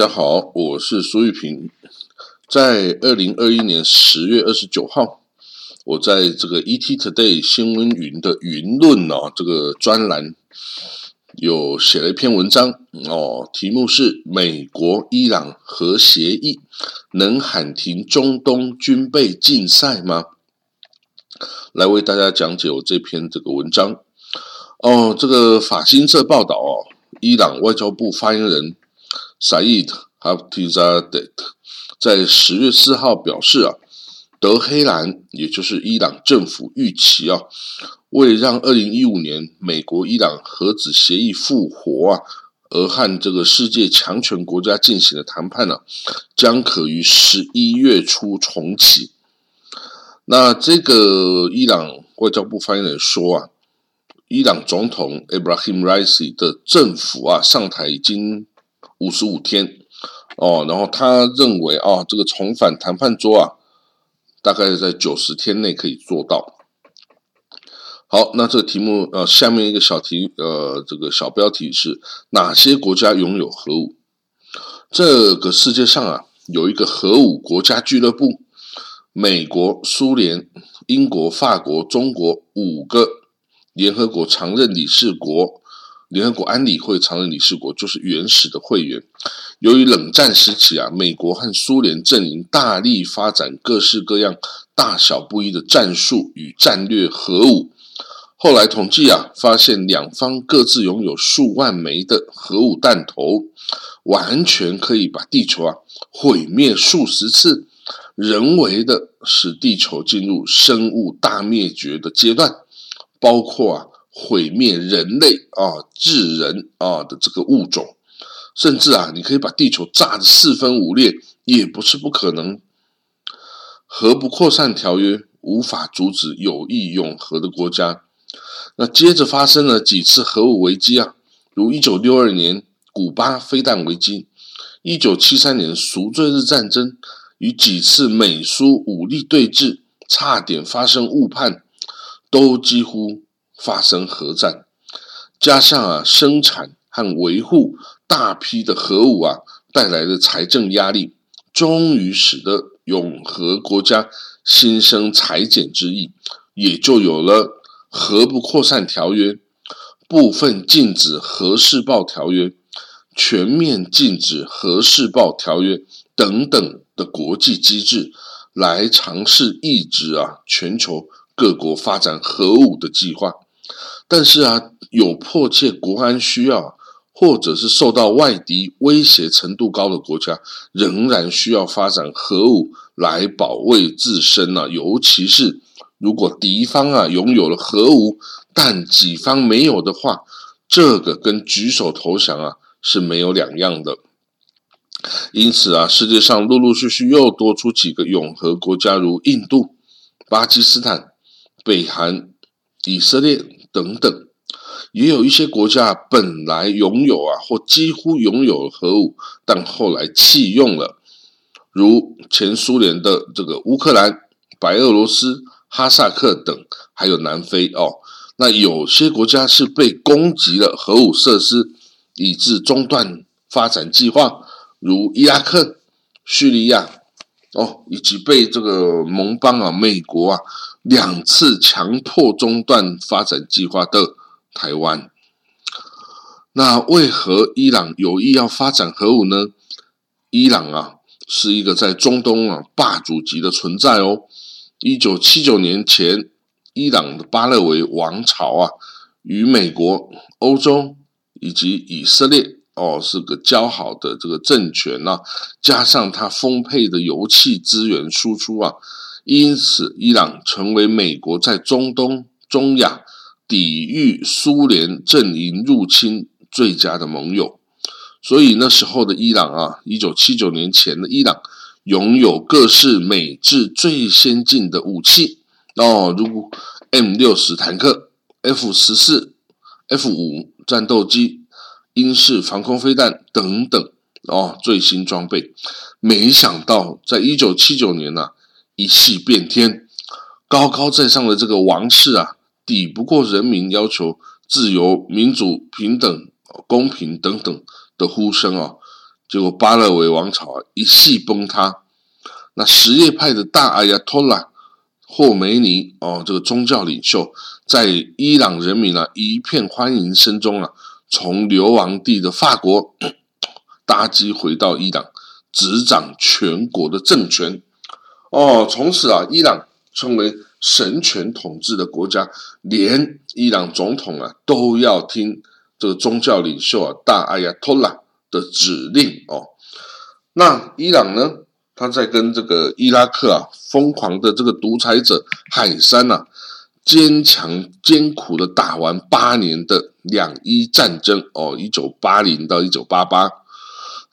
大家好，我是苏玉平。在二零二一年十月二十九号，我在这个 ET Today 新闻云的云论哦这个专栏有写了一篇文章哦，题目是“美国伊朗核协议能喊停中东军备竞赛吗？”来为大家讲解我这篇这个文章哦。这个法新社报道哦，伊朗外交部发言人。Saeed Hafizadeh 在十月四号表示啊，德黑兰也就是伊朗政府预期啊，为让二零一五年美国伊朗核子协议复活啊，而和这个世界强权国家进行的谈判呢，将可于十一月初重启。那这个伊朗外交部发言人说啊，伊朗总统 Ibrahim Raisi 的政府啊上台已经。五十五天，哦，然后他认为啊，这个重返谈判桌啊，大概在九十天内可以做到。好，那这个题目呃，下面一个小题呃，这个小标题是哪些国家拥有核武？这个世界上啊，有一个核武国家俱乐部，美国、苏联、英国、法国、中国五个联合国常任理事国。联合国安理会常任理事国就是原始的会员。由于冷战时期啊，美国和苏联阵营大力发展各式各样、大小不一的战术与战略核武。后来统计啊，发现两方各自拥有数万枚的核武弹头，完全可以把地球啊毁灭数十次，人为的使地球进入生物大灭绝的阶段，包括啊。毁灭人类啊，智人啊的这个物种，甚至啊，你可以把地球炸得四分五裂，也不是不可能。核不扩散条约无法阻止有意永和的国家。那接着发生了几次核武危机啊，如一九六二年古巴飞弹危机，一九七三年赎罪日战争，与几次美苏武力对峙，差点发生误判，都几乎。发生核战，加上啊生产和维护大批的核武啊带来的财政压力，终于使得永和国家心生裁减之意，也就有了核不扩散条约、部分禁止核试爆条约、全面禁止核试爆条约等等的国际机制，来尝试抑制啊全球各国发展核武的计划。但是啊，有迫切国安需要，或者是受到外敌威胁程度高的国家，仍然需要发展核武来保卫自身呢。尤其是如果敌方啊拥有了核武，但己方没有的话，这个跟举手投降啊是没有两样的。因此啊，世界上陆陆续续又多出几个永和国家，如印度、巴基斯坦、北韩、以色列。等等，也有一些国家本来拥有啊，或几乎拥有核武，但后来弃用了，如前苏联的这个乌克兰、白俄罗斯、哈萨克等，还有南非哦。那有些国家是被攻击了核武设施，以致中断发展计划，如伊拉克、叙利亚哦，以及被这个盟邦啊，美国啊。两次强迫中断发展计划的台湾，那为何伊朗有意要发展核武呢？伊朗啊，是一个在中东啊霸主级的存在哦。一九七九年前，伊朗的巴勒维王朝啊，与美国、欧洲以及以色列哦是个较好的这个政权呐，加上它丰沛的油气资源输出啊。因此，伊朗成为美国在中东、中亚抵御苏联阵营入侵最佳的盟友。所以那时候的伊朗啊，一九七九年前的伊朗拥有各式美制最先进的武器哦，如 M 六十坦克、F 十四、F 五战斗机、英式防空飞弹等等哦，最新装备。没想到，在一九七九年呢。一气变天，高高在上的这个王室啊，抵不过人民要求自由、民主、平等、公平等等的呼声啊，结果巴勒维王朝一系崩塌。那什叶派的大阿亚托拉霍梅尼哦，这个宗教领袖，在伊朗人民啊一片欢迎声中啊，从流亡地的法国 搭机回到伊朗，执掌全国的政权。哦，从此啊，伊朗成为神权统治的国家，连伊朗总统啊都要听这个宗教领袖啊大阿亚托拉的指令哦。那伊朗呢？他在跟这个伊拉克啊疯狂的这个独裁者海山呐，坚强艰苦的打完八年的两伊战争哦，一九八零到一九八八，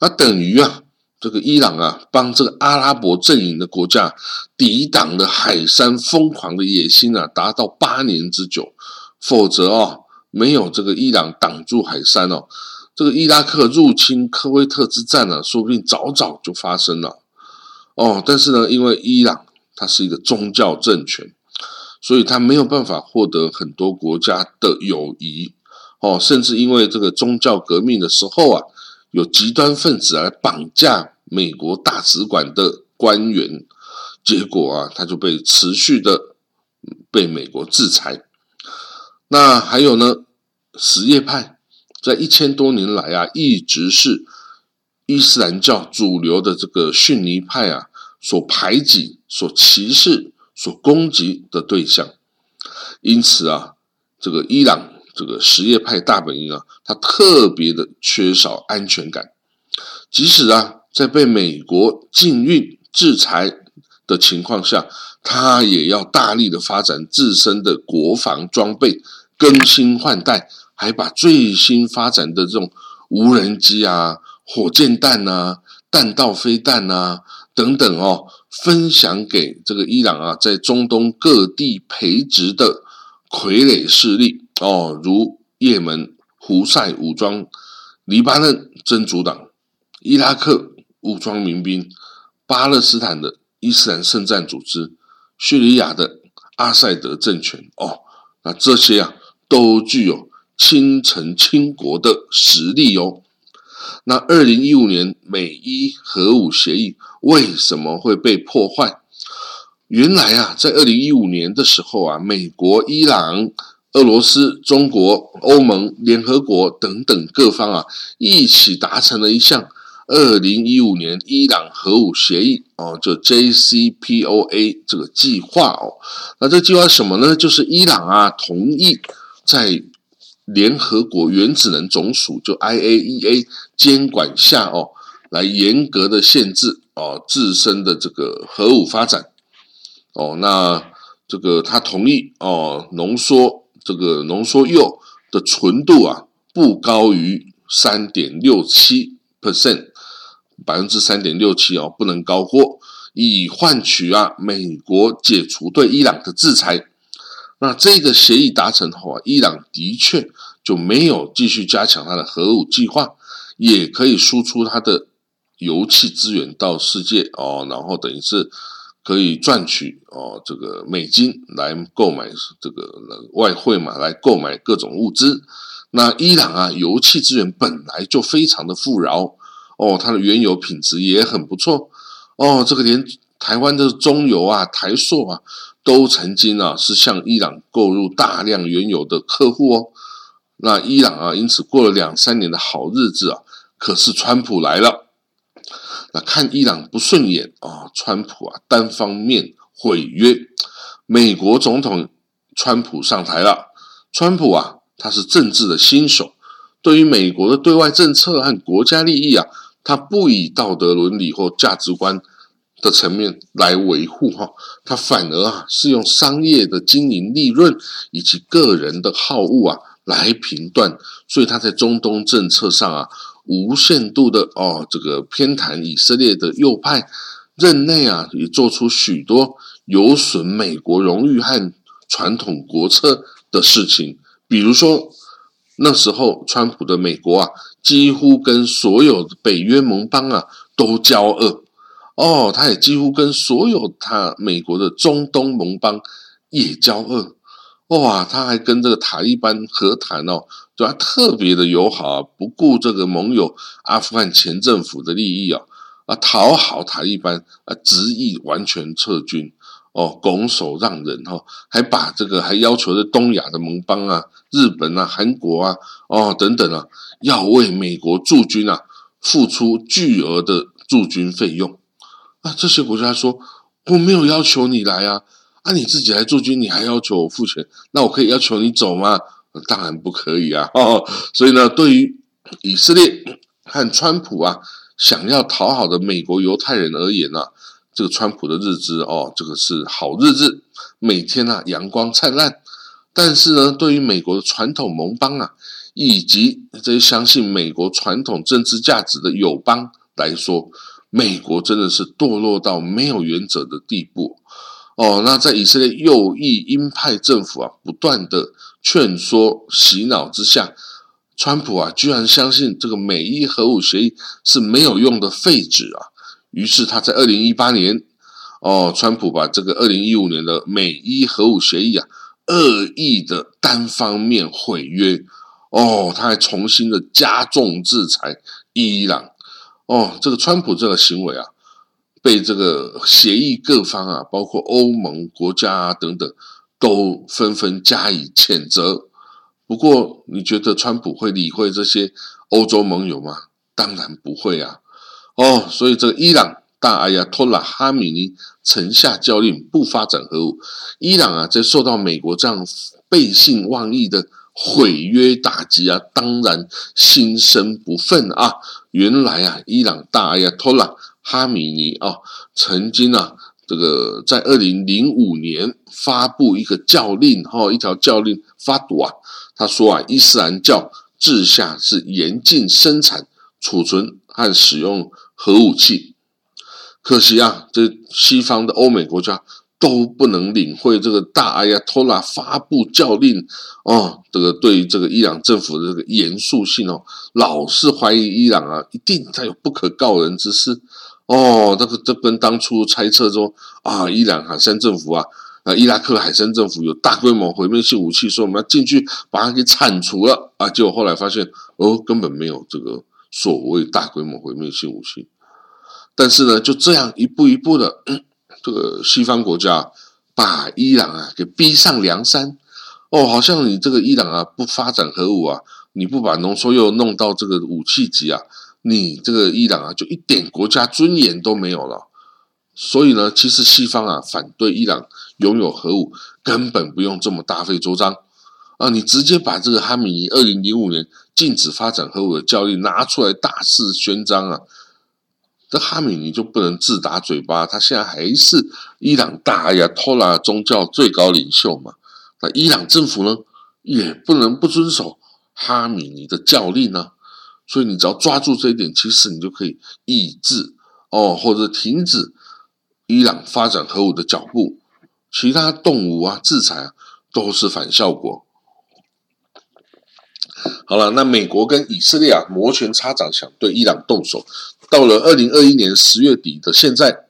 那等于啊这个伊朗啊帮这个阿拉伯阵营的国家抵挡了海山疯狂的野心啊，达到八年之久，否则哦没有这个伊朗挡住海山哦，这个伊拉克入侵科威特之战呢，说不定早早就发生了。哦，但是呢，因为伊朗它是一个宗教政权，所以它没有办法获得很多国家的友谊。哦，甚至因为这个宗教革命的时候啊，有极端分子来绑架美国大使馆的官员，结果啊，他就被持续的被美国制裁。那还有呢，什叶派在一千多年来啊，一直是。伊斯兰教主流的这个逊尼派啊，所排挤、所歧视、所攻击的对象，因此啊，这个伊朗这个什叶派大本营啊，他特别的缺少安全感。即使啊，在被美国禁运、制裁的情况下，他也要大力的发展自身的国防装备，更新换代，还把最新发展的这种无人机啊。火箭弹呐，弹道飞弹呐，等等哦，分享给这个伊朗啊，在中东各地培植的傀儡势力哦，如也门胡塞武装、黎巴嫩真主党、伊拉克武装民兵、巴勒斯坦的伊斯兰圣战组织、叙利亚的阿塞德政权哦，那这些啊，都具有倾城倾国的实力哦。那二零一五年美伊核武协议为什么会被破坏？原来啊，在二零一五年的时候啊，美国、伊朗、俄罗斯、中国、欧盟、联合国等等各方啊，一起达成了一项二零一五年伊朗核武协议哦，就 JCPOA 这个计划哦。那这计划什么呢？就是伊朗啊，同意在联合国原子能总署就 IAEA 监管下哦，来严格的限制哦自身的这个核武发展哦，那这个他同意哦浓缩这个浓缩铀的纯度啊不高于三点六七 percent 百分之三点六七哦不能高过，以换取啊美国解除对伊朗的制裁。那这个协议达成后啊，伊朗的确就没有继续加强它的核武计划，也可以输出它的油气资源到世界哦，然后等于是可以赚取哦这个美金来购买这个外汇嘛，来购买各种物资。那伊朗啊，油气资源本来就非常的富饶哦，它的原油品质也很不错哦，这个连台湾的中油啊、台塑啊。都曾经啊是向伊朗购入大量原油的客户哦，那伊朗啊因此过了两三年的好日子啊，可是川普来了，那看伊朗不顺眼啊，川普啊单方面毁约，美国总统川普上台了，川普啊他是政治的新手，对于美国的对外政策和国家利益啊，他不以道德伦理或价值观。的层面来维护哈，他反而啊是用商业的经营利润以及个人的好恶啊来评断，所以他在中东政策上啊无限度的哦这个偏袒以色列的右派，任内啊也做出许多有损美国荣誉和传统国策的事情，比如说那时候川普的美国啊几乎跟所有北约盟邦啊都交恶。哦，他也几乎跟所有他美国的中东盟邦也交恶，哇，他还跟这个塔利班和谈哦，对吧？特别的友好啊，不顾这个盟友阿富汗前政府的利益啊，啊，讨好塔利班啊，执意完全撤军哦，拱手让人哈，还把这个还要求的东亚的盟邦啊，日本啊、韩国啊，哦等等啊，要为美国驻军啊付出巨额的驻军费用啊，这些国家说我没有要求你来啊。那你自己来驻军，你还要求我付钱？那我可以要求你走吗？当然不可以啊！哦，所以呢，对于以色列和川普啊，想要讨好的美国犹太人而言呢，这个川普的日子哦，这个是好日子，每天啊阳光灿烂。但是呢，对于美国的传统盟邦啊，以及这些相信美国传统政治价值的友邦来说，美国真的是堕落到没有原则的地步。哦，那在以色列右翼鹰派政府啊不断的劝说洗脑之下，川普啊居然相信这个美伊核武协议是没有用的废纸啊。于是他在二零一八年，哦，川普把这个二零一五年的美伊核武协议啊恶意的单方面毁约，哦，他还重新的加重制裁伊朗。哦，这个川普这个行为啊。被这个协议各方啊，包括欧盟国家啊等等，都纷纷加以谴责。不过，你觉得川普会理会这些欧洲盟友吗？当然不会啊！哦，所以这个伊朗大阿亚托拉哈米尼曾下教令不发展核武。伊朗啊，在受到美国这样背信忘义的毁约打击啊，当然心生不忿啊。原来啊，伊朗大阿亚托拉。哈米尼啊，曾经啊，这个在二零零五年发布一个教令，哈，一条教令发读啊，他说啊，伊斯兰教治下是严禁生产、储存和使用核武器。可惜啊，这西方的欧美国家都不能领会这个大阿亚托拉发布教令哦，这个对这个伊朗政府的这个严肃性哦，老是怀疑伊朗啊，一定他有不可告人之事。哦，这个这跟当初猜测说啊，伊朗海山政府啊，啊，伊拉克海山政府有大规模毁灭性武器，说我们要进去把它给铲除了啊，结果后来发现哦，根本没有这个所谓大规模毁灭性武器。但是呢，就这样一步一步的，这个西方国家把伊朗啊给逼上梁山。哦，好像你这个伊朗啊不发展核武啊，你不把浓缩铀弄到这个武器级啊。你这个伊朗啊，就一点国家尊严都没有了。所以呢，其实西方啊反对伊朗拥有核武，根本不用这么大费周章啊！你直接把这个哈米尼二零零五年禁止发展核武的教令拿出来大肆宣张啊，这哈米尼就不能自打嘴巴？他现在还是伊朗大呀托拉宗教最高领袖嘛？那伊朗政府呢，也不能不遵守哈米尼的教令呢？所以你只要抓住这一点，其实你就可以抑制哦，或者停止伊朗发展核武的脚步。其他动武啊、制裁啊，都是反效果。好了，那美国跟以色列啊摩拳擦掌，想对伊朗动手。到了二零二一年十月底的现在，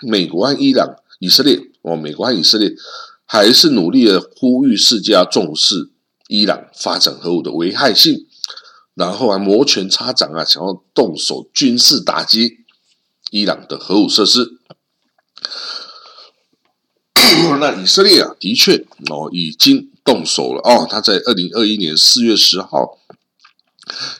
美国和伊朗、以色列哦，美国和以色列还是努力的呼吁世界要重视伊朗发展核武的危害性。然后还，摩拳擦掌啊，想要动手军事打击伊朗的核武设施。那以色列啊，的确哦，已经动手了哦。他在二零二一年四月十号，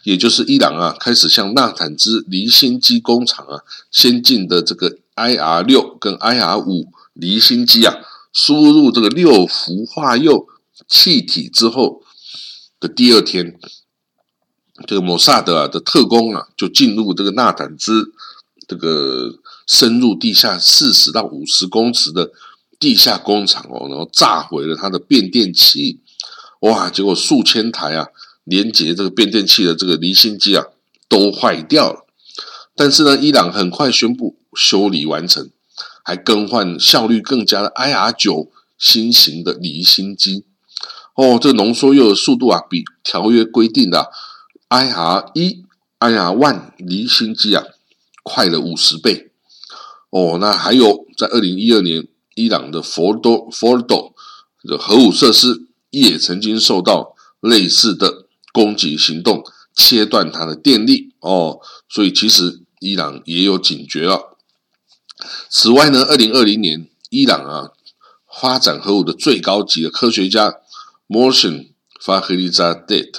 也就是伊朗啊，开始向纳坦兹离心机工厂啊，先进的这个 IR 六跟 IR 五离心机啊，输入这个六氟化铀气体之后的第二天。这个摩萨德的特工啊，就进入这个纳坦兹，这个深入地下四十到五十公尺的地下工厂哦，然后炸毁了它的变电器，哇！结果数千台啊，连接这个变电器的这个离心机啊，都坏掉了。但是呢，伊朗很快宣布修理完成，还更换效率更佳的 IR 九新型的离心机。哦，这浓缩铀的速度啊，比条约规定的。IR 一、I R 万离心机啊，快了五十倍哦。那还有在二零一二年，伊朗的佛多佛多的核武设施也曾经受到类似的攻击行动，切断它的电力哦，所以其实伊朗也有警觉了。此外呢，二零二零年，伊朗啊发展核武的最高级的科学家 Motion Fakhrizadeh，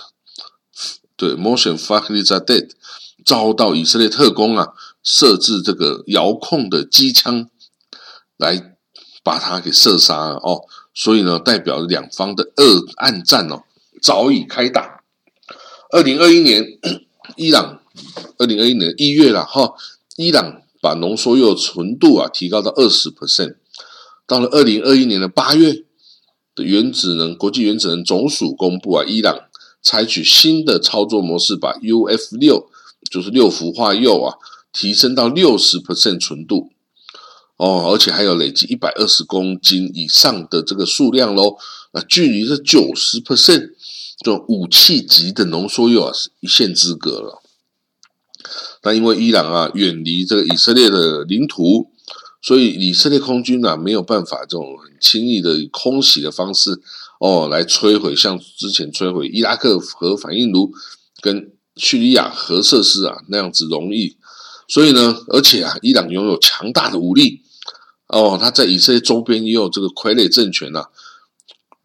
对 Motion Fakhrizadeh 遭到以色列特工啊设置这个遥控的机枪来把他给射杀了哦，所以呢，代表两方的恶暗战哦早已开打。二零二一年，伊朗二零二一年一月了哈，伊朗。把浓缩铀纯度啊提高到二十 percent，到了二零二一年的八月的原子能国际原子能总署公布啊，伊朗采取新的操作模式，把 UF 六就是六氟化铀啊提升到六十 percent 纯度哦，而且还有累计一百二十公斤以上的这个数量喽，啊距离这九十 percent 这种武器级的浓缩铀啊是一线之隔了。那因为伊朗啊远离这个以色列的领土，所以以色列空军啊没有办法这种很轻易的以空袭的方式哦来摧毁像之前摧毁伊拉克核反应炉跟叙利亚核设施啊那样子容易。所以呢，而且啊伊朗拥有强大的武力哦，他在以色列周边也有这个傀儡政权呐，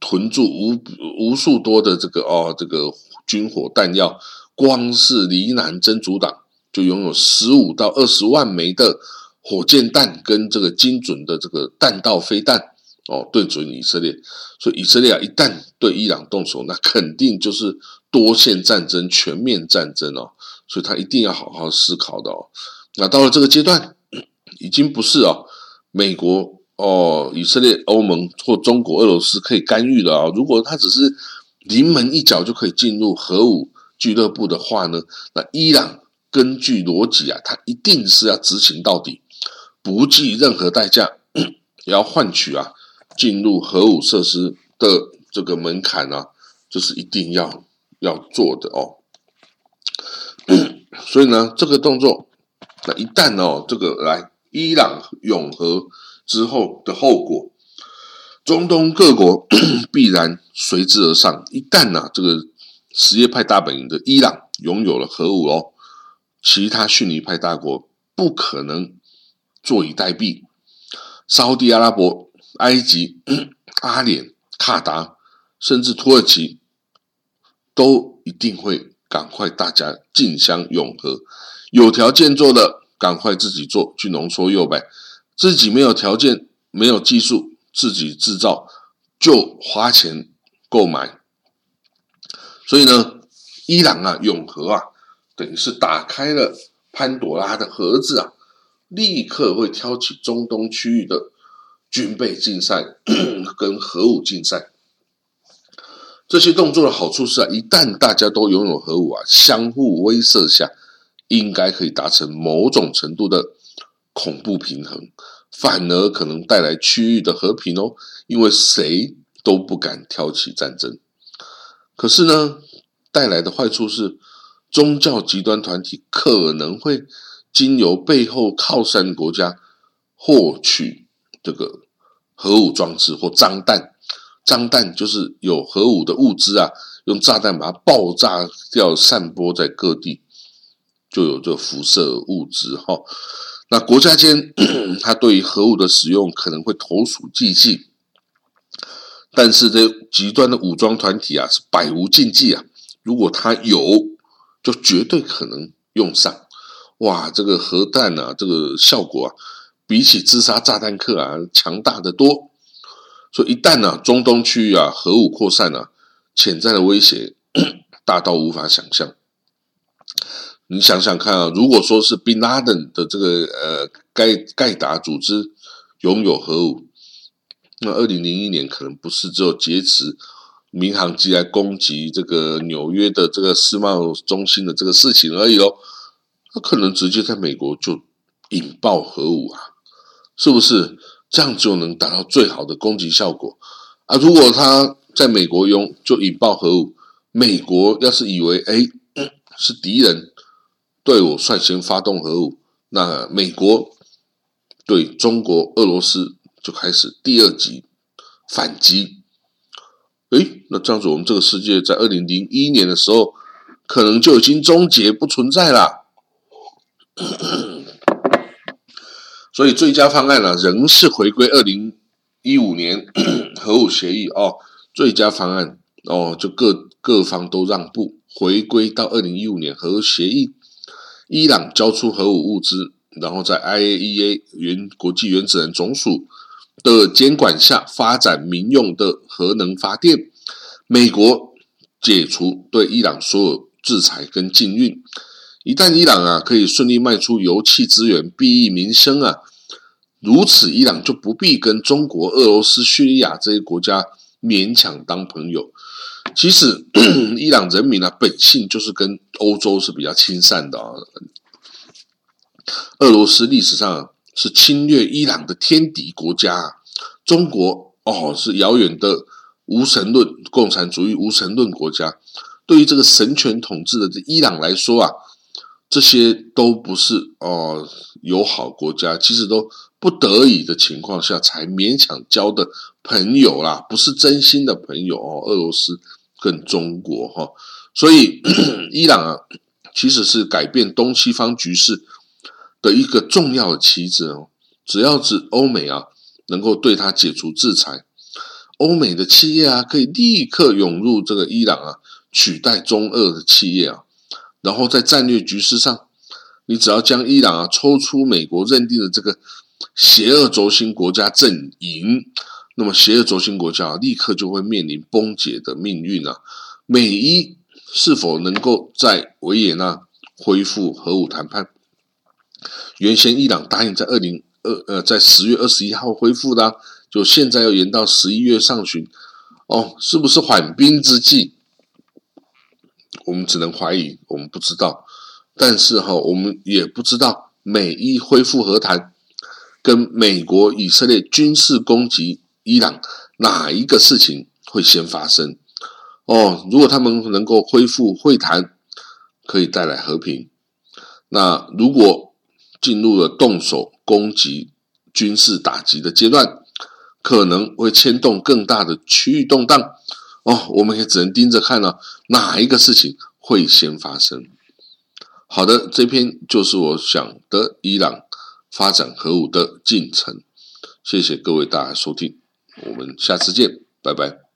囤住无无数多的这个哦这个军火弹药，光是黎南真主党。就拥有十五到二十万枚的火箭弹跟这个精准的这个弹道飞弹哦，对准以色列。所以以色列啊，一旦对伊朗动手，那肯定就是多线战争、全面战争哦。所以他一定要好好思考的哦。那到了这个阶段，已经不是哦，美国哦、以色列、欧盟或中国、俄罗斯可以干预的啊。如果他只是临门一脚就可以进入核武俱乐部的话呢，那伊朗。根据逻辑啊，他一定是要执行到底，不计任何代价，也要换取啊进入核武设施的这个门槛啊，这是一定要要做的哦。所以呢，这个动作，那一旦哦，这个来伊朗永和之后的后果，中东各国 必然随之而上。一旦呢，这个什叶派大本营的伊朗拥有了核武哦。其他逊尼派大国不可能坐以待毙，沙地阿拉伯、埃及、阿联、卡达，甚至土耳其，都一定会赶快大家竞相永和。有条件做的，赶快自己做去浓缩铀呗；自己没有条件、没有技术，自己制造就花钱购买。所以呢，伊朗啊，永和啊。等于是打开了潘多拉的盒子啊，立刻会挑起中东区域的军备竞赛 跟核武竞赛。这些动作的好处是啊，一旦大家都拥有核武啊，相互威慑下，应该可以达成某种程度的恐怖平衡，反而可能带来区域的和平哦，因为谁都不敢挑起战争。可是呢，带来的坏处是。宗教极端团体可能会经由背后靠山国家获取这个核武装置或脏弹，脏弹就是有核武的物资啊，用炸弹把它爆炸掉，散播在各地，就有这辐射物质哈。那国家间他对于核武的使用可能会投鼠忌器，但是这极端的武装团体啊是百无禁忌啊，如果他有。就绝对可能用上，哇！这个核弹啊，这个效果啊，比起自杀炸弹客啊强大的多。所以一旦呢，中东区域啊核武扩散啊，潜在的威胁 大到无法想象。你想想看啊，如果说是 Bin Laden 的这个呃盖盖达组织拥有核武，那二零零一年可能不是只有劫持。民航机来攻击这个纽约的这个世贸中心的这个事情而已哦，他可能直接在美国就引爆核武啊，是不是？这样就能达到最好的攻击效果啊？如果他在美国用就引爆核武，美国要是以为哎 是敌人对我率先发动核武，那美国对中国、俄罗斯就开始第二级反击。诶，那这样子，我们这个世界在二零零一年的时候，可能就已经终结不存在了。所以最佳方案呢，仍是回归二零一五年 核武协议哦。最佳方案哦，就各各方都让步，回归到二零一五年核协议。伊朗交出核武物资，然后在 IAEA 原国际原子能总署的监管下发展民用的核能发电。美国解除对伊朗所有制裁跟禁运。一旦伊朗啊可以顺利卖出油气资源，裨益民生啊，如此伊朗就不必跟中国、俄罗斯、叙利亚这些国家勉强当朋友。其实，伊朗人民呢本性就是跟欧洲是比较亲善的啊。俄罗斯历史上是侵略伊朗的天敌国家，中国哦是遥远的无神论共产主义无神论国家。对于这个神权统治的这伊朗来说啊。这些都不是哦友好国家，其实都不得已的情况下才勉强交的朋友啦，不是真心的朋友哦。俄罗斯跟中国哈，所以 伊朗啊，其实是改变东西方局势的一个重要的棋子哦。只要是欧美啊，能够对它解除制裁，欧美的企业啊，可以立刻涌入这个伊朗啊，取代中俄的企业啊。然后在战略局势上，你只要将伊朗啊抽出美国认定的这个邪恶轴心国家阵营，那么邪恶轴心国家立刻就会面临崩解的命运啊！美伊是否能够在维也纳恢复核武谈判？原先伊朗答应在二零二呃在十月二十一号恢复的，就现在要延到十一月上旬，哦，是不是缓兵之计？我们只能怀疑，我们不知道。但是哈，我们也不知道美伊恢复和谈，跟美国以色列军事攻击伊朗哪一个事情会先发生？哦，如果他们能够恢复会谈，可以带来和平。那如果进入了动手攻击、军事打击的阶段，可能会牵动更大的区域动荡。哦，我们也只能盯着看了，哪一个事情会先发生？好的，这篇就是我想的伊朗发展核武的进程。谢谢各位大家收听，我们下次见，拜拜。